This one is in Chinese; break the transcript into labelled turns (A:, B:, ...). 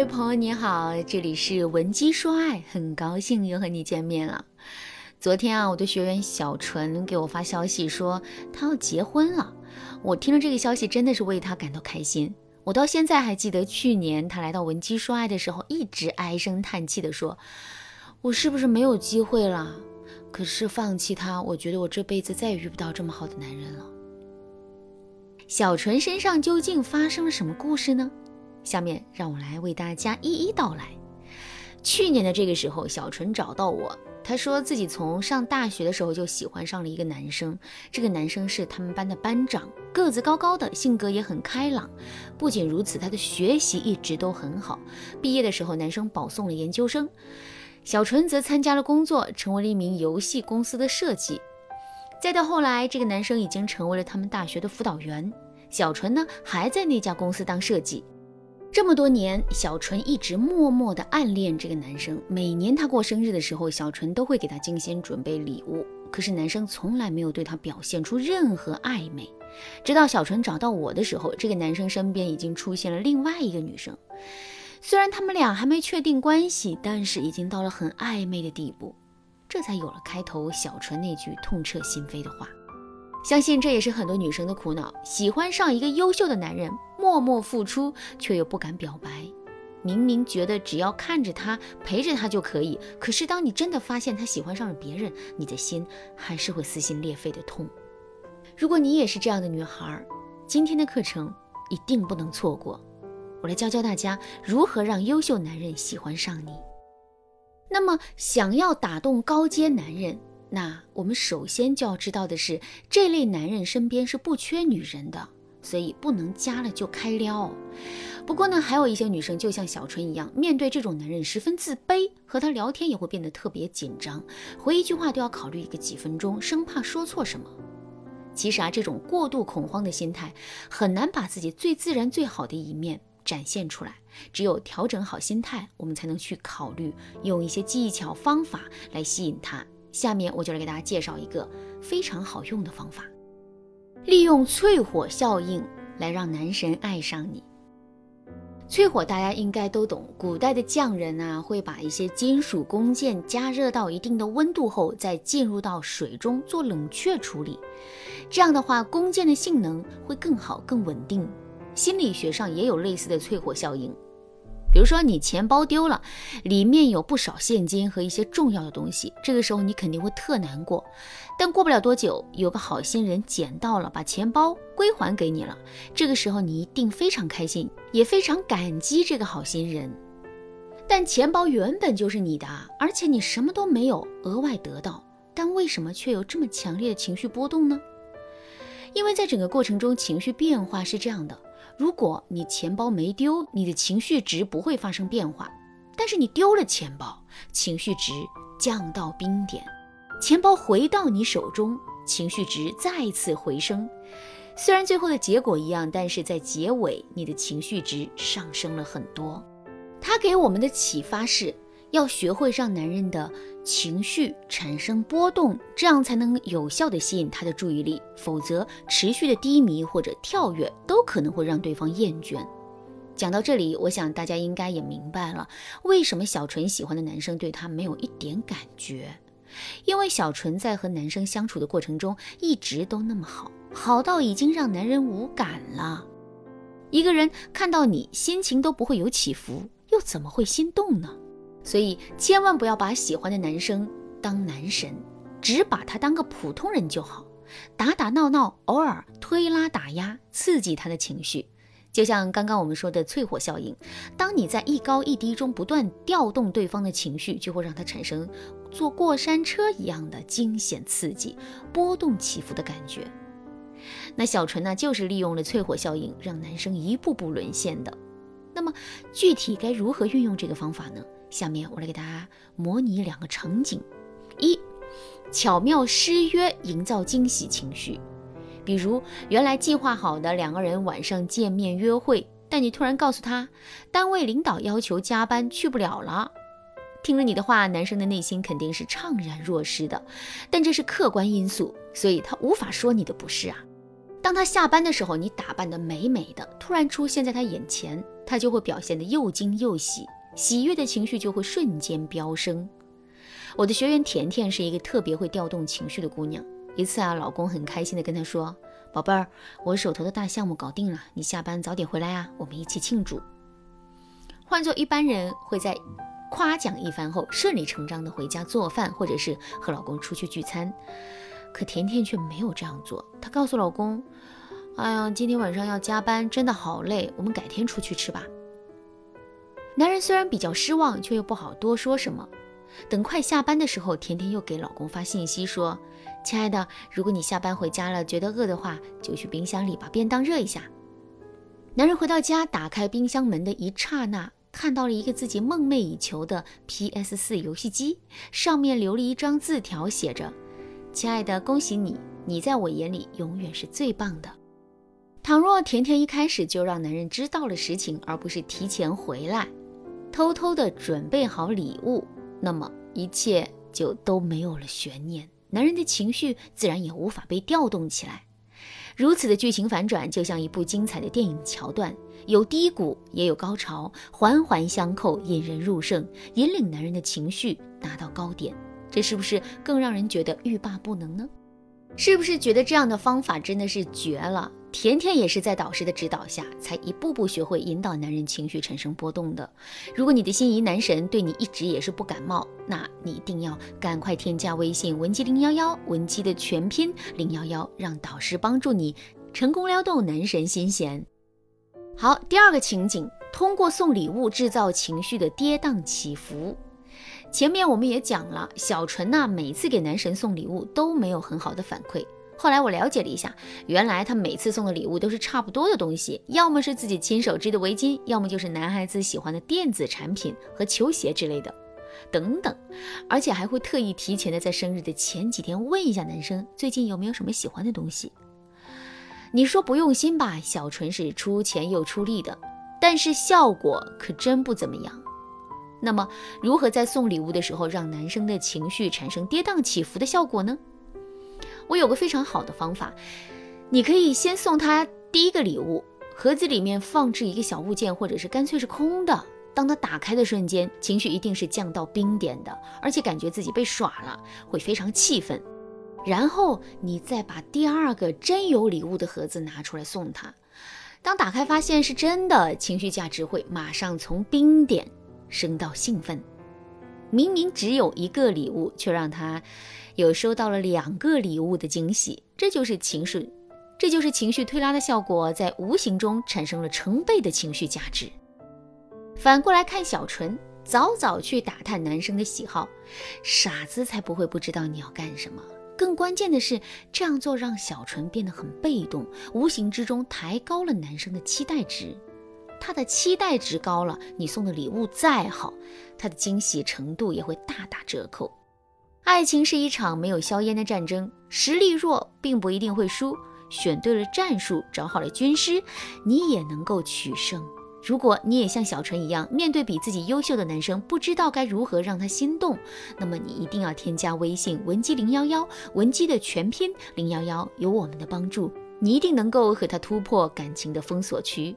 A: 位，朋友你好，这里是文姬说爱，很高兴又和你见面了。昨天啊，我的学员小纯给我发消息说她要结婚了，我听了这个消息真的是为她感到开心。我到现在还记得去年她来到文姬说爱的时候，一直唉声叹气的说：“我是不是没有机会了？可是放弃他，我觉得我这辈子再也遇不到这么好的男人了。”小纯身上究竟发生了什么故事呢？下面让我来为大家一一道来。去年的这个时候，小纯找到我，他说自己从上大学的时候就喜欢上了一个男生。这个男生是他们班的班长，个子高高的，性格也很开朗。不仅如此，他的学习一直都很好。毕业的时候，男生保送了研究生，小纯则参加了工作，成为了一名游戏公司的设计。再到后来，这个男生已经成为了他们大学的辅导员，小纯呢还在那家公司当设计。这么多年，小纯一直默默地暗恋这个男生。每年他过生日的时候，小纯都会给他精心准备礼物。可是男生从来没有对他表现出任何暧昧。直到小纯找到我的时候，这个男生身边已经出现了另外一个女生。虽然他们俩还没确定关系，但是已经到了很暧昧的地步。这才有了开头小纯那句痛彻心扉的话。相信这也是很多女生的苦恼：喜欢上一个优秀的男人，默默付出，却又不敢表白。明明觉得只要看着他，陪着他就可以，可是当你真的发现他喜欢上了别人，你的心还是会撕心裂肺的痛。如果你也是这样的女孩，今天的课程一定不能错过。我来教教大家如何让优秀男人喜欢上你。那么，想要打动高阶男人。那我们首先就要知道的是，这类男人身边是不缺女人的，所以不能加了就开撩。不过呢，还有一些女生就像小春一样，面对这种男人十分自卑，和他聊天也会变得特别紧张，回一句话都要考虑一个几分钟，生怕说错什么。其实啊，这种过度恐慌的心态，很难把自己最自然、最好的一面展现出来。只有调整好心态，我们才能去考虑用一些技巧方法来吸引他。下面我就来给大家介绍一个非常好用的方法，利用淬火效应来让男神爱上你。淬火大家应该都懂，古代的匠人啊会把一些金属工件加热到一定的温度后，再进入到水中做冷却处理，这样的话工件的性能会更好、更稳定。心理学上也有类似的淬火效应。比如说你钱包丢了，里面有不少现金和一些重要的东西，这个时候你肯定会特难过。但过不了多久，有个好心人捡到了，把钱包归还给你了，这个时候你一定非常开心，也非常感激这个好心人。但钱包原本就是你的啊，而且你什么都没有额外得到，但为什么却有这么强烈的情绪波动呢？因为在整个过程中，情绪变化是这样的。如果你钱包没丢，你的情绪值不会发生变化；但是你丢了钱包，情绪值降到冰点。钱包回到你手中，情绪值再次回升。虽然最后的结果一样，但是在结尾，你的情绪值上升了很多。它给我们的启发是。要学会让男人的情绪产生波动，这样才能有效的吸引他的注意力。否则，持续的低迷或者跳跃都可能会让对方厌倦。讲到这里，我想大家应该也明白了，为什么小纯喜欢的男生对她没有一点感觉。因为小纯在和男生相处的过程中一直都那么好，好到已经让男人无感了。一个人看到你心情都不会有起伏，又怎么会心动呢？所以千万不要把喜欢的男生当男神，只把他当个普通人就好。打打闹闹，偶尔推拉打压，刺激他的情绪。就像刚刚我们说的淬火效应，当你在一高一低中不断调动对方的情绪，就会让他产生坐过山车一样的惊险刺激、波动起伏的感觉。那小纯呢，就是利用了淬火效应，让男生一步步沦陷的。那么具体该如何运用这个方法呢？下面我来给大家模拟两个场景：一，巧妙失约，营造惊喜情绪。比如，原来计划好的两个人晚上见面约会，但你突然告诉他，单位领导要求加班，去不了了。听了你的话，男生的内心肯定是怅然若失的，但这是客观因素，所以他无法说你的不是啊。当他下班的时候，你打扮得美美的，突然出现在他眼前。他就会表现得又惊又喜，喜悦的情绪就会瞬间飙升。我的学员甜甜是一个特别会调动情绪的姑娘。一次啊，老公很开心地跟她说：“宝贝儿，我手头的大项目搞定了，你下班早点回来啊，我们一起庆祝。”换做一般人会在夸奖一番后顺理成章地回家做饭，或者是和老公出去聚餐。可甜甜却没有这样做，她告诉老公：“哎呀，今天晚上要加班，真的好累，我们改天出去吃吧。”男人虽然比较失望，却又不好多说什么。等快下班的时候，甜甜又给老公发信息说：“亲爱的，如果你下班回家了，觉得饿的话，就去冰箱里把便当热一下。”男人回到家，打开冰箱门的一刹那，看到了一个自己梦寐以求的 PS4 游戏机，上面留了一张字条，写着：“亲爱的，恭喜你，你在我眼里永远是最棒的。”倘若甜甜一开始就让男人知道了实情，而不是提前回来，偷偷的准备好礼物。那么一切就都没有了悬念，男人的情绪自然也无法被调动起来。如此的剧情反转，就像一部精彩的电影桥段，有低谷也有高潮，环环相扣，引人入胜，引领男人的情绪达到高点。这是不是更让人觉得欲罢不能呢？是不是觉得这样的方法真的是绝了？甜甜也是在导师的指导下，才一步步学会引导男人情绪产生波动的。如果你的心仪男神对你一直也是不感冒，那你一定要赶快添加微信文姬零幺幺，文姬的全拼零幺幺，让导师帮助你成功撩动男神心弦。好，第二个情景，通过送礼物制造情绪的跌宕起伏。前面我们也讲了，小纯呐，每次给男神送礼物都没有很好的反馈。后来我了解了一下，原来他每次送的礼物都是差不多的东西，要么是自己亲手织的围巾，要么就是男孩子喜欢的电子产品和球鞋之类的，等等。而且还会特意提前的在生日的前几天问一下男生最近有没有什么喜欢的东西。你说不用心吧？小纯是出钱又出力的，但是效果可真不怎么样。那么，如何在送礼物的时候让男生的情绪产生跌宕起伏的效果呢？我有个非常好的方法，你可以先送他第一个礼物，盒子里面放置一个小物件，或者是干脆是空的。当他打开的瞬间，情绪一定是降到冰点的，而且感觉自己被耍了，会非常气愤。然后你再把第二个真有礼物的盒子拿出来送他，当打开发现是真的，情绪价值会马上从冰点升到兴奋。明明只有一个礼物，却让他。有收到了两个礼物的惊喜，这就是情绪，这就是情绪推拉的效果，在无形中产生了成倍的情绪价值。反过来看小纯，早早去打探男生的喜好，傻子才不会不知道你要干什么。更关键的是，这样做让小纯变得很被动，无形之中抬高了男生的期待值。他的期待值高了，你送的礼物再好，他的惊喜程度也会大打折扣。爱情是一场没有硝烟的战争，实力弱并不一定会输。选对了战术，找好了军师，你也能够取胜。如果你也像小纯一样，面对比自己优秀的男生，不知道该如何让他心动，那么你一定要添加微信文姬零幺幺，文姬的全拼零幺幺，有我们的帮助，你一定能够和他突破感情的封锁区。